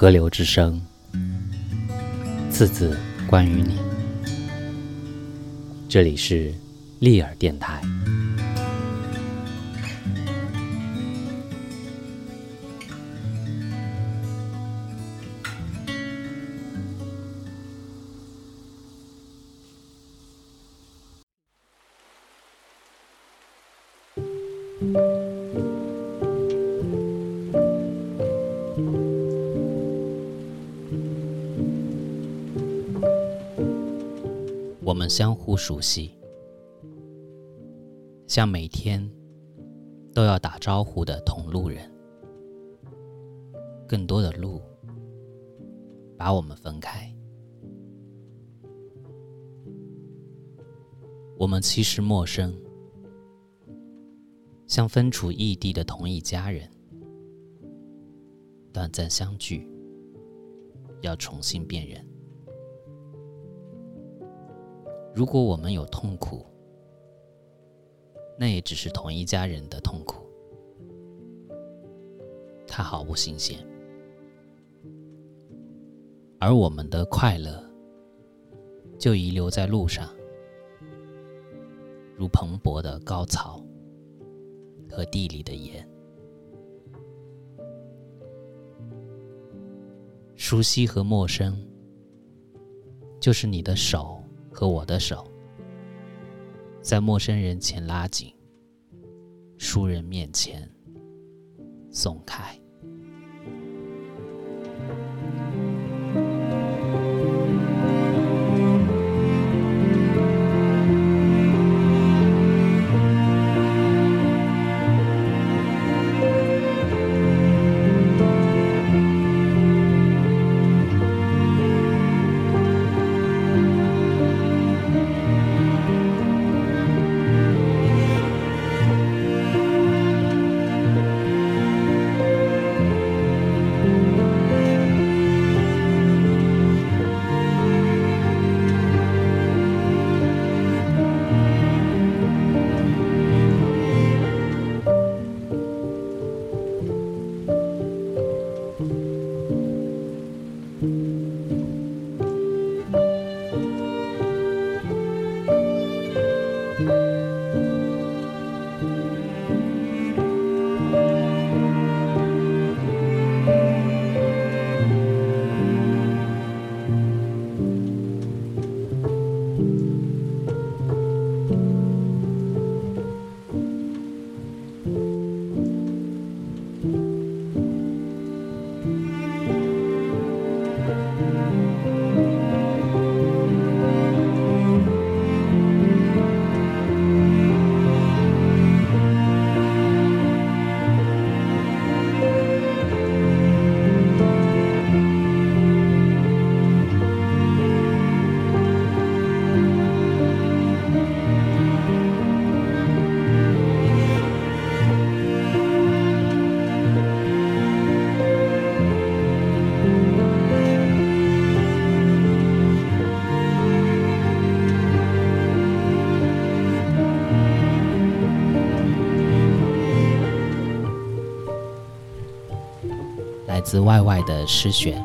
河流之声，次次关于你。这里是利尔电台。我们相互熟悉，像每天都要打招呼的同路人。更多的路把我们分开，我们其实陌生，像分处异地的同一家人，短暂相聚，要重新辨认。如果我们有痛苦，那也只是同一家人的痛苦，它毫不新鲜；而我们的快乐，就遗留在路上，如蓬勃的高草和地里的盐。熟悉和陌生，就是你的手。和我的手，在陌生人前拉紧，熟人面前松开。自外外的诗选，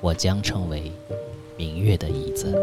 我将成为明月的椅子。